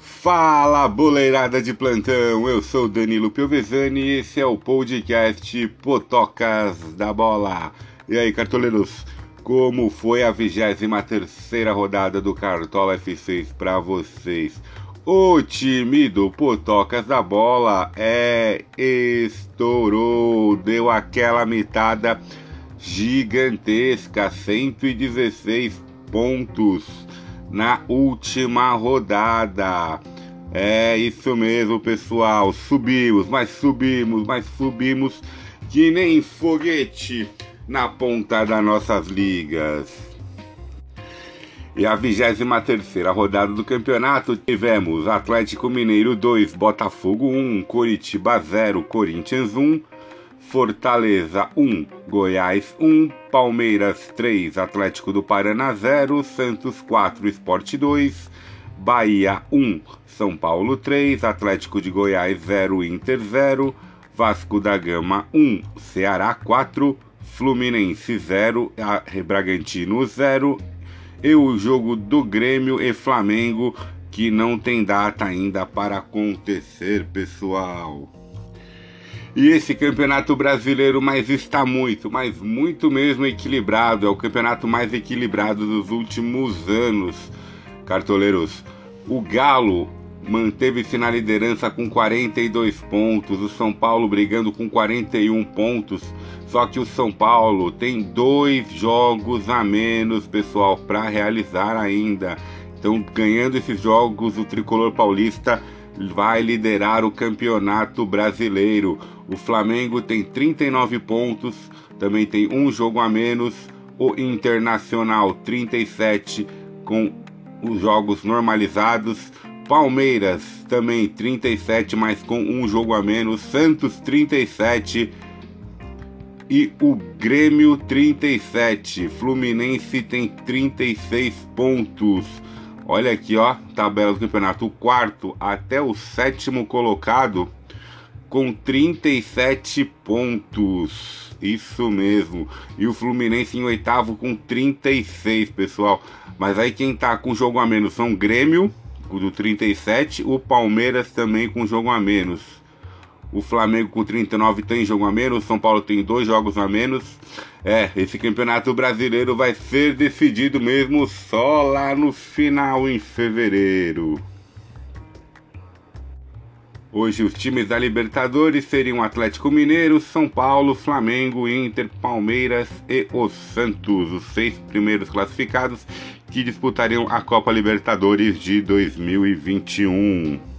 Fala, boleirada de plantão! Eu sou Danilo Piovesani e esse é o podcast Potocas da Bola. E aí, cartoleiros, como foi a 23 rodada do Cartola F6 para vocês? O time do Potocas da Bola é estourou, deu aquela mitada gigantesca, 116 pontos na última rodada. É isso mesmo, pessoal. Subimos, mas subimos, mas subimos que nem foguete na ponta das nossas ligas. E a 23 rodada do campeonato tivemos Atlético Mineiro 2, Botafogo 1, Coritiba 0, Corinthians 1, Fortaleza 1, Goiás 1, Palmeiras 3, Atlético do Paraná 0, Santos 4, Esporte 2, Bahia 1, São Paulo 3, Atlético de Goiás 0, Inter 0, Vasco da Gama 1, Ceará 4, Fluminense 0, Bragantino 0 e o jogo do Grêmio e Flamengo que não tem data ainda para acontecer, pessoal. E esse campeonato brasileiro, mas está muito, mas muito mesmo equilibrado. É o campeonato mais equilibrado dos últimos anos. Cartoleiros, o Galo manteve-se na liderança com 42 pontos, o São Paulo brigando com 41 pontos. Só que o São Paulo tem dois jogos a menos, pessoal, para realizar ainda. Então, ganhando esses jogos, o tricolor paulista vai liderar o campeonato brasileiro. O Flamengo tem 39 pontos, também tem um jogo a menos. O Internacional 37 com os jogos normalizados. Palmeiras também 37, mas com um jogo a menos. Santos 37 e o Grêmio 37. Fluminense tem 36 pontos. Olha aqui, ó, tabela do campeonato. O quarto até o sétimo colocado com 37 pontos. Isso mesmo. E o Fluminense em oitavo com 36, pessoal. Mas aí quem tá com jogo a menos são o Grêmio, do 37, o Palmeiras também com jogo a menos. O Flamengo com 39 tem jogo a menos, São Paulo tem dois jogos a menos. É, esse campeonato brasileiro vai ser decidido mesmo só lá no final em fevereiro. Hoje os times da Libertadores seriam Atlético Mineiro, São Paulo, Flamengo, Inter, Palmeiras e o Santos, os seis primeiros classificados que disputariam a Copa Libertadores de 2021.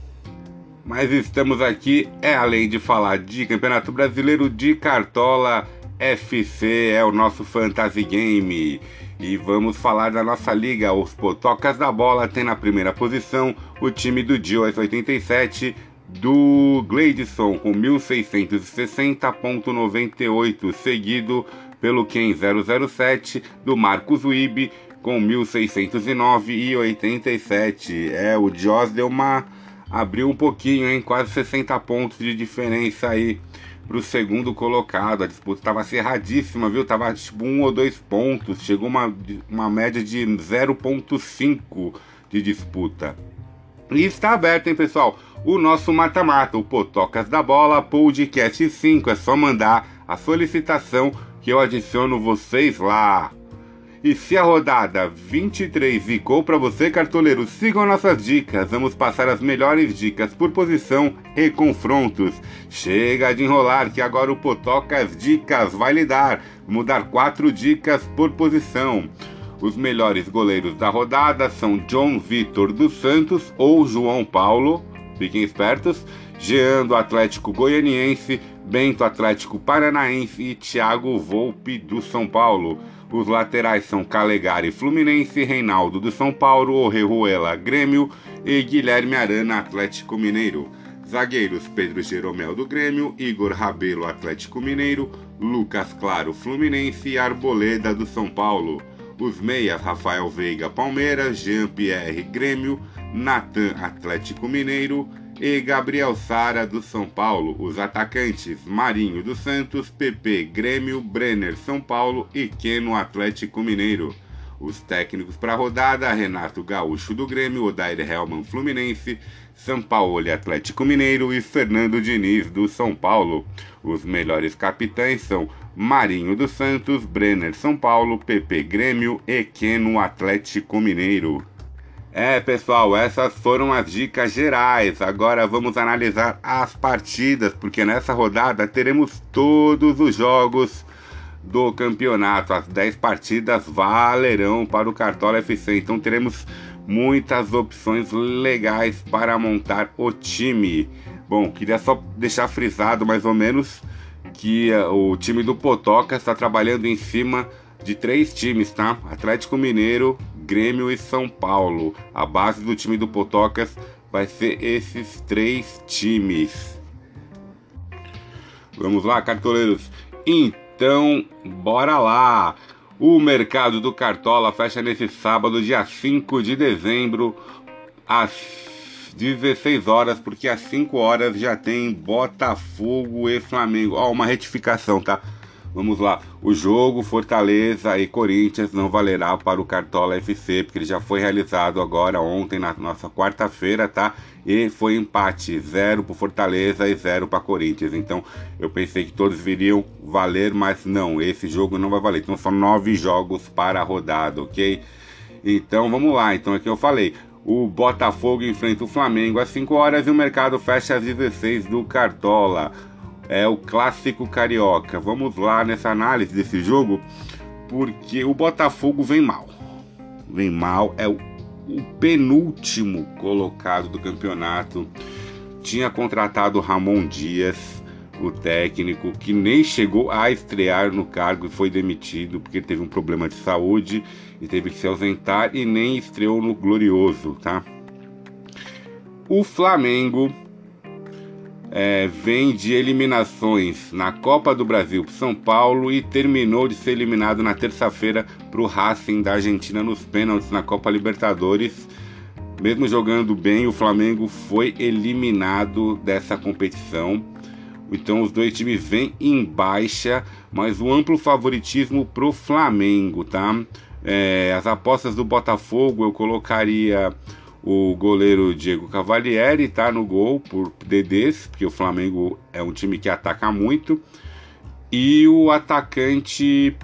Mas estamos aqui é além de falar de Campeonato Brasileiro de Cartola FC é o nosso fantasy game. E vamos falar da nossa liga. Os Potocas da Bola tem na primeira posição o time do Dias 87 do Gleidson com 1660.98, seguido pelo Ken 007 do Marcos Wib com 1609,87. É, o Dios deu uma abriu um pouquinho, hein? Quase 60 pontos de diferença aí para o segundo colocado. A disputa estava cerradíssima, viu? Tava tipo um ou dois pontos. Chegou uma, uma média de 0,5 de disputa. E está aberto, hein, pessoal? O nosso mata-mata, o Potocas da Bola Podcast 5. É só mandar a solicitação que eu adiciono vocês lá. E se a rodada 23 ficou para você, cartoleiro, sigam nossas dicas. Vamos passar as melhores dicas por posição e confrontos. Chega de enrolar que agora o Potocas Dicas vai lhe dar. Vamos dar quatro dicas por posição. Os melhores goleiros da rodada são John Vitor dos Santos ou João Paulo. Fiquem espertos. Jean do Atlético Goianiense, Bento Atlético Paranaense e Thiago Volpe do São Paulo. Os laterais são Calegari Fluminense, Reinaldo do São Paulo, Orrejuela Grêmio e Guilherme Arana Atlético Mineiro. Zagueiros Pedro Jeromel do Grêmio, Igor Rabelo Atlético Mineiro, Lucas Claro Fluminense e Arboleda do São Paulo. Os meias Rafael Veiga Palmeiras, Jean-Pierre Grêmio, Natan Atlético Mineiro e Gabriel Sara do São Paulo. Os atacantes Marinho dos Santos, PP Grêmio, Brenner São Paulo e Keno Atlético Mineiro. Os técnicos para a rodada: Renato Gaúcho do Grêmio, Odair Helman Fluminense, São Paulo Atlético Mineiro e Fernando Diniz do São Paulo. Os melhores capitães são Marinho dos Santos, Brenner São Paulo, PP Grêmio e Keno Atlético Mineiro. É, pessoal, essas foram as dicas gerais. Agora vamos analisar as partidas, porque nessa rodada teremos todos os jogos do campeonato. As 10 partidas valerão para o Cartola FC. Então teremos muitas opções legais para montar o time. Bom, queria só deixar frisado mais ou menos que uh, o time do Potoca está trabalhando em cima de três times, tá? Atlético Mineiro, Grêmio e São Paulo. A base do time do Potocas vai ser esses três times. Vamos lá, cartoleiros. Então, bora lá! O mercado do Cartola fecha nesse sábado, dia 5 de dezembro, às 16 horas, porque às 5 horas já tem Botafogo e Flamengo. Ó, uma retificação, tá? Vamos lá. O jogo Fortaleza e Corinthians não valerá para o Cartola FC, porque ele já foi realizado agora ontem, na nossa quarta-feira, tá? E foi empate, zero para Fortaleza e zero para Corinthians. Então eu pensei que todos viriam valer, mas não, esse jogo não vai valer. Então são nove jogos para a rodada, ok? Então vamos lá. Então aqui eu falei. O Botafogo enfrenta o Flamengo às 5 horas e o mercado fecha às 16 do Cartola é o clássico carioca. Vamos lá nessa análise desse jogo, porque o Botafogo vem mal. Vem mal, é o, o penúltimo colocado do campeonato. Tinha contratado Ramon Dias, o técnico, que nem chegou a estrear no cargo e foi demitido porque teve um problema de saúde e teve que se ausentar e nem estreou no Glorioso, tá? O Flamengo é, vem de eliminações na Copa do Brasil para São Paulo e terminou de ser eliminado na terça-feira para o Racing da Argentina nos pênaltis na Copa Libertadores. Mesmo jogando bem, o Flamengo foi eliminado dessa competição. Então os dois times vêm em baixa, mas o amplo favoritismo pro Flamengo, tá? É, as apostas do Botafogo eu colocaria o goleiro Diego Cavalieri está no gol por DDs, porque o Flamengo é um time que ataca muito. E o atacante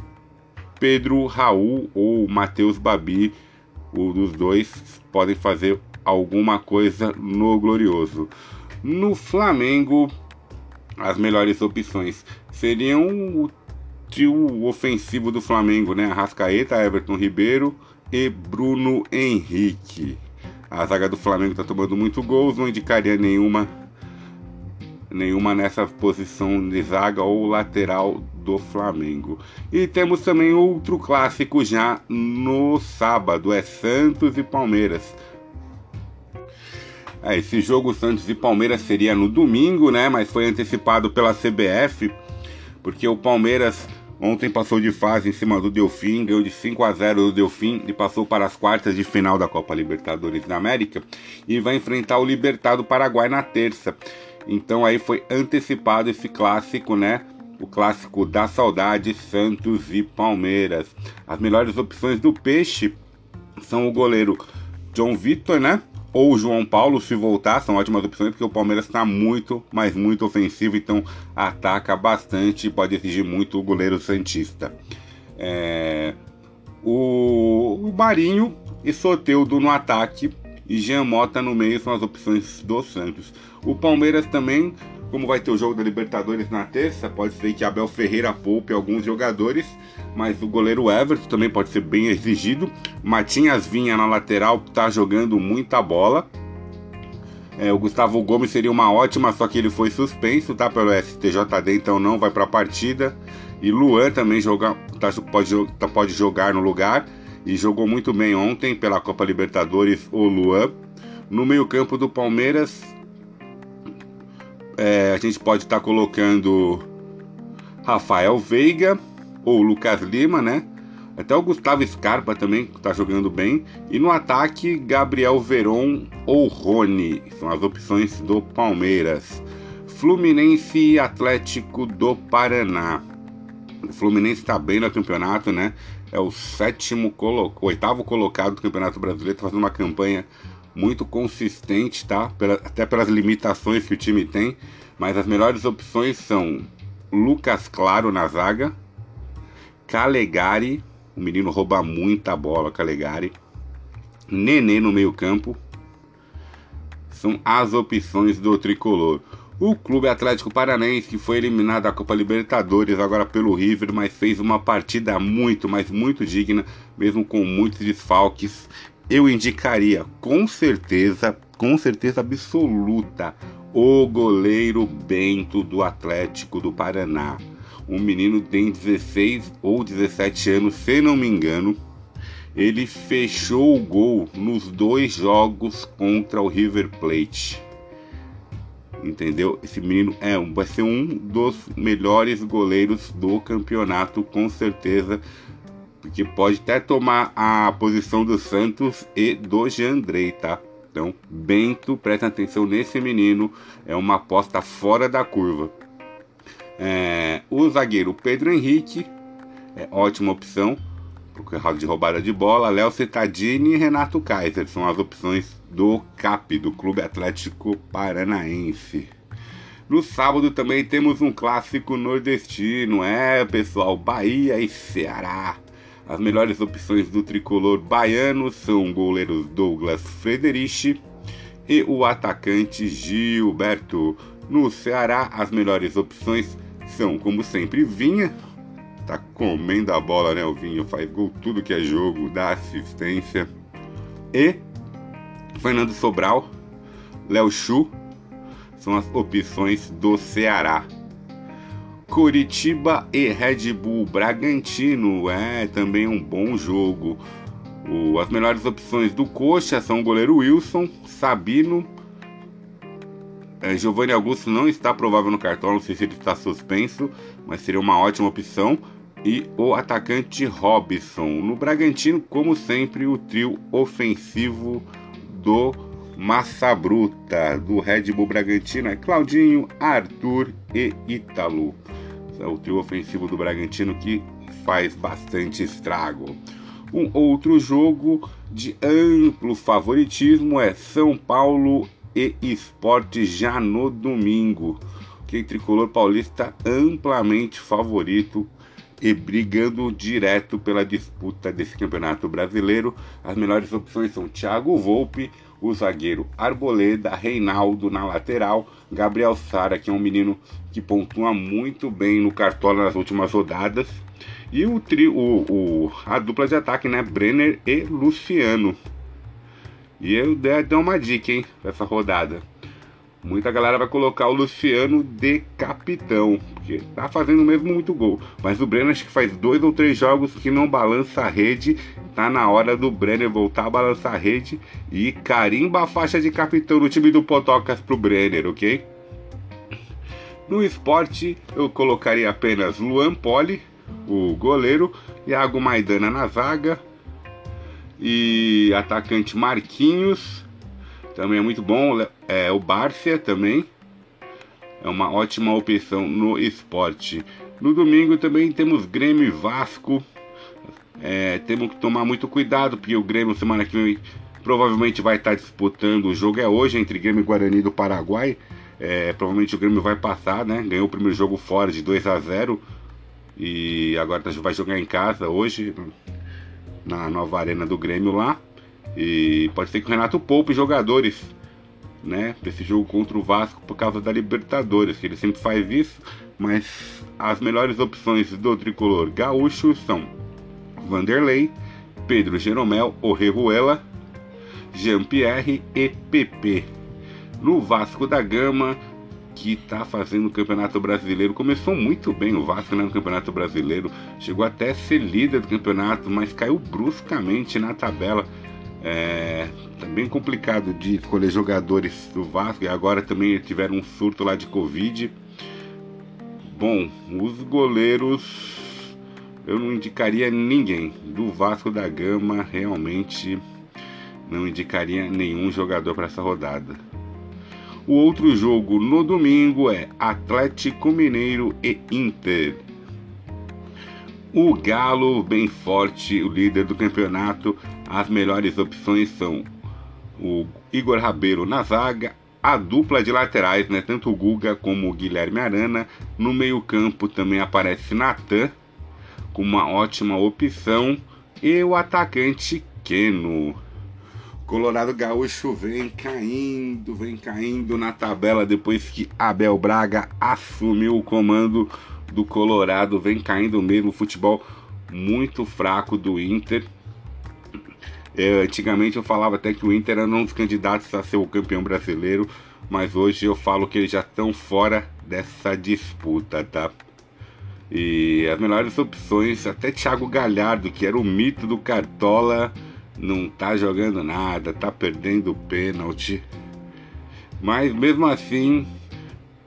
Pedro Raul ou Matheus Babi, um dos dois, podem fazer alguma coisa no Glorioso. No Flamengo, as melhores opções seriam o trio ofensivo do Flamengo, né? Arrascaeta, Everton Ribeiro e Bruno Henrique. A zaga do Flamengo está tomando muito gols, não indicaria nenhuma nenhuma nessa posição de zaga ou lateral do Flamengo. E temos também outro clássico já no sábado, é Santos e Palmeiras. É, esse jogo Santos e Palmeiras seria no domingo, né? Mas foi antecipado pela CBF, porque o Palmeiras Ontem passou de fase em cima do Delfim, ganhou de 5 a 0 do Delfim e passou para as quartas de final da Copa Libertadores da América e vai enfrentar o Libertado Paraguai na terça. Então aí foi antecipado esse clássico, né? O clássico da saudade Santos e Palmeiras. As melhores opções do Peixe são o goleiro John Vitor, né? Ou o João Paulo se voltar, são ótimas opções, porque o Palmeiras está muito, mas muito ofensivo, então ataca bastante e pode exigir muito o goleiro Santista. É... O... o Marinho e Soteudo no ataque e Jean Mota no meio são as opções do Santos. O Palmeiras também, como vai ter o jogo da Libertadores na terça, pode ser que Abel Ferreira poupe alguns jogadores mas o goleiro Everton também pode ser bem exigido. Matinhas Vinha na lateral está jogando muita bola. É, o Gustavo Gomes seria uma ótima, só que ele foi suspenso, tá? Pelo STJD, então não vai para a partida. E Luan também joga, tá, pode, tá, pode jogar no lugar. E jogou muito bem ontem pela Copa Libertadores, o Luan. No meio-campo do Palmeiras, é, a gente pode estar tá colocando Rafael Veiga, ou Lucas Lima, né? Até o Gustavo Scarpa também está jogando bem. E no ataque, Gabriel Veron ou Rony. São as opções do Palmeiras. Fluminense e Atlético do Paraná. O Fluminense está bem no campeonato, né? é o sétimo colocado, oitavo colocado do Campeonato Brasileiro, está fazendo uma campanha muito consistente, tá? Pela, até pelas limitações que o time tem, mas as melhores opções são Lucas Claro na zaga, Calegari, o menino rouba muita bola, Calegari, Nenê no meio-campo. São as opções do tricolor. O Clube Atlético Paranaense, que foi eliminado da Copa Libertadores agora pelo River, mas fez uma partida muito, mas muito digna, mesmo com muitos desfalques. Eu indicaria com certeza, com certeza absoluta, o goleiro Bento do Atlético do Paraná. Um menino tem 16 ou 17 anos, se não me engano. Ele fechou o gol nos dois jogos contra o River Plate entendeu? Esse menino é vai ser um dos melhores goleiros do campeonato, com certeza, porque pode até tomar a posição do Santos e do Jandrei, tá? Então, Bento, presta atenção nesse menino, é uma aposta fora da curva. É, o zagueiro Pedro Henrique, é ótima opção de roubada de bola, Léo Cetadini e Renato Kaiser são as opções do CAP, do Clube Atlético Paranaense. No sábado também temos um clássico nordestino, é pessoal, Bahia e Ceará. As melhores opções do tricolor baiano são o goleiro Douglas Frederich e o atacante Gilberto. No Ceará, as melhores opções são, como sempre, Vinha, tá comendo a bola, né? O Vinho faz gol tudo que é jogo, dá assistência. E Fernando Sobral, Léo Chu são as opções do Ceará. Curitiba e Red Bull Bragantino é também um bom jogo. O, as melhores opções do Coxa são o goleiro Wilson, Sabino. É, Giovanni Augusto não está provável no cartão, não sei se ele está suspenso, mas seria uma ótima opção e o atacante Robson. No Bragantino, como sempre, o trio ofensivo do Massa Bruta, do Red Bull Bragantino é Claudinho, Arthur e Ítalo. É o trio ofensivo do Bragantino que faz bastante estrago. Um outro jogo de amplo favoritismo é São Paulo e Esporte já no domingo. Que tricolor paulista amplamente favorito e brigando direto pela disputa desse campeonato brasileiro. As melhores opções são Thiago Volpe, o zagueiro Arboleda, Reinaldo na lateral, Gabriel Sara, que é um menino que pontua muito bem no Cartola nas últimas rodadas, e o, tri, o, o a dupla de ataque, né? Brenner e Luciano. E eu dei, dei uma dica, hein, pra essa rodada. Muita galera vai colocar o Luciano de capitão, porque tá fazendo mesmo muito gol. Mas o Brenner acho que faz dois ou três jogos que não balança a rede. Tá na hora do Brenner voltar a balançar a rede e carimba a faixa de capitão no time do Potocas pro Brenner, ok? No esporte, eu colocaria apenas Luan Poli, o goleiro, Iago Maidana na zaga e atacante Marquinhos também é muito bom. É, o Bárcia também é uma ótima opção no esporte. No domingo também temos Grêmio e Vasco. É, temos que tomar muito cuidado, porque o Grêmio semana que vem provavelmente vai estar disputando. O jogo é hoje entre Grêmio e Guarani do Paraguai. É, provavelmente o Grêmio vai passar, né? Ganhou o primeiro jogo fora de 2 a 0 e agora tá, vai jogar em casa hoje na nova arena do Grêmio lá. E pode ser que o Renato poupe jogadores, né, esse jogo contra o Vasco por causa da Libertadores, que ele sempre faz isso, mas as melhores opções do tricolor gaúcho são Vanderlei, Pedro Jeromel, Orrejuela, Jean-Pierre e PP. No Vasco da Gama, que está fazendo o Campeonato Brasileiro. Começou muito bem o Vasco né, no Campeonato Brasileiro, chegou até a ser líder do campeonato, mas caiu bruscamente na tabela. É tá bem complicado de escolher jogadores do Vasco e agora também tiveram um surto lá de Covid. Bom, os goleiros eu não indicaria ninguém. Do Vasco da Gama, realmente não indicaria nenhum jogador para essa rodada. O outro jogo no domingo é Atlético Mineiro e Inter. O Galo, bem forte, o líder do campeonato. As melhores opções são o Igor Rabeiro na zaga, a dupla de laterais, né? Tanto o Guga como o Guilherme Arana. No meio-campo também aparece Natan, com uma ótima opção. E o atacante Keno. Colorado Gaúcho vem caindo, vem caindo na tabela depois que Abel Braga assumiu o comando do Colorado. Vem caindo mesmo, futebol muito fraco do Inter. É, antigamente eu falava até que o Inter era um dos candidatos a ser o campeão brasileiro, mas hoje eu falo que eles já estão fora dessa disputa, tá? E as melhores opções, até Thiago Galhardo, que era o mito do Cartola não tá jogando nada, tá perdendo pênalti. Mas mesmo assim,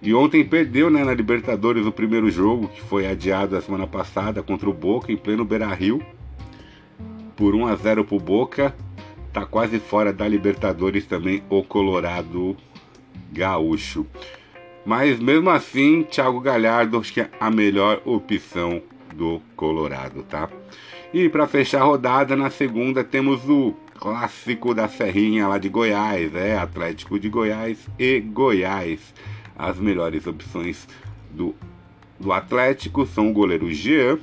e ontem perdeu né, na Libertadores o primeiro jogo, que foi adiado a semana passada contra o Boca, em pleno Beira Rio, por 1 a 0 pro Boca. Tá quase fora da Libertadores também o Colorado Gaúcho. Mas mesmo assim, Thiago Galhardo acho que é a melhor opção do Colorado, tá? E para fechar a rodada, na segunda temos o clássico da Serrinha lá de Goiás, é Atlético de Goiás e Goiás. As melhores opções do, do Atlético são o goleiro Jean,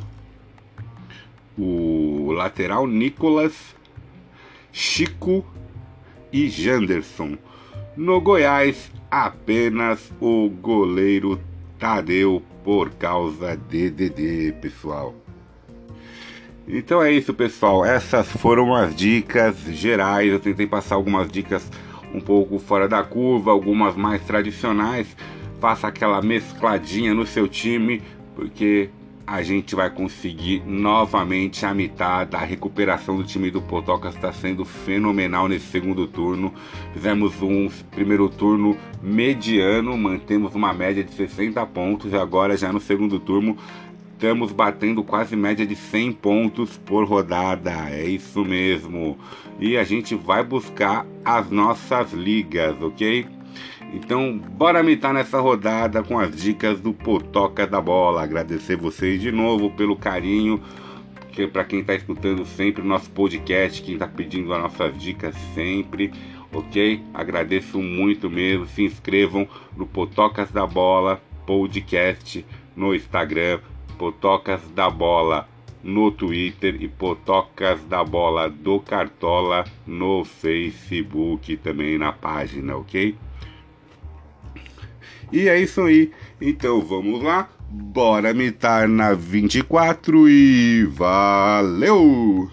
o lateral Nicolas, Chico e Janderson. No Goiás, apenas o goleiro Tadeu por causa de DD, pessoal. Então é isso, pessoal. Essas foram as dicas gerais. Eu tentei passar algumas dicas um pouco fora da curva, algumas mais tradicionais. Faça aquela mescladinha no seu time, porque a gente vai conseguir novamente a metade da recuperação do time do Potocas está sendo fenomenal nesse segundo turno. Fizemos um primeiro turno mediano, mantemos uma média de 60 pontos e agora já no segundo turno Estamos batendo quase média de 100 pontos por rodada, é isso mesmo. E a gente vai buscar as nossas ligas, ok? Então, bora mitar nessa rodada com as dicas do Potoca da Bola. Agradecer vocês de novo pelo carinho, que para quem está escutando sempre o nosso podcast, quem está pedindo as nossas dicas sempre, ok? Agradeço muito mesmo. Se inscrevam no Potocas da Bola podcast no Instagram Potocas da Bola no Twitter e Potocas da Bola do Cartola no Facebook também na página, ok? E é isso aí. Então vamos lá. Bora mitar na 24 e valeu!